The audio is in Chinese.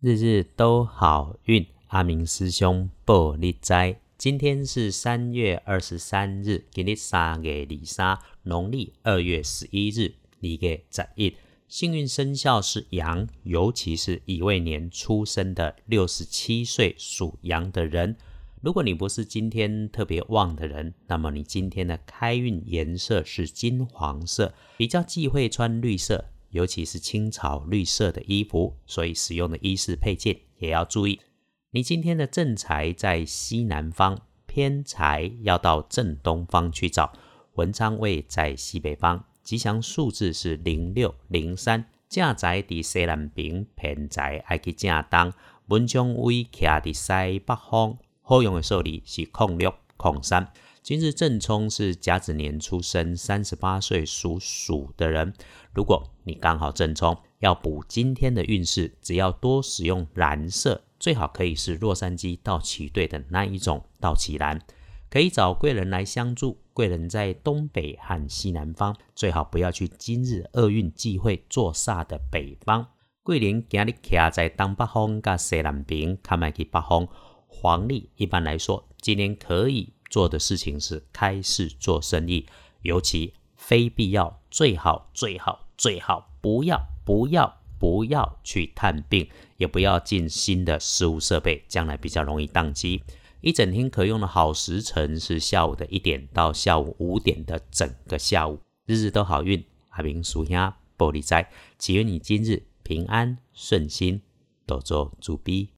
日日都好运，阿明师兄报你知。今天是三月二十三日，今日三月二三，农历二月十一日，二月十一。幸运生肖是羊，尤其是乙未年出生的六十七岁属羊的人。如果你不是今天特别旺的人，那么你今天的开运颜色是金黄色，比较忌讳穿绿色。尤其是青草绿色的衣服，所以使用的衣饰配件也要注意。你今天的正财在西南方，偏财要到正东方去找。文昌位在西北方，吉祥数字是零六零三。正财伫西南边，偏财爱去正东。文昌位徛伫西北方，好用的数字是空六空三。今日正冲是甲子年出生，三十八岁属鼠的人。如果你刚好正冲，要补今天的运势，只要多使用蓝色，最好可以是洛杉矶道奇队的那一种道奇蓝。可以找贵人来相助，贵人在东北和西南方，最好不要去今日厄运忌讳坐煞的北方。贵人今日徛在东北方甲西南边，看卖去北方。黄历一般来说，今年可以。做的事情是开市做生意，尤其非必要，最好最好最好不要不要不要去探病，也不要进新的事物设备，将来比较容易宕机。一整天可用的好时辰是下午的一点到下午五点的整个下午，日日都好运。阿明属鸭玻璃斋，祈愿你今日平安顺心，多做主逼。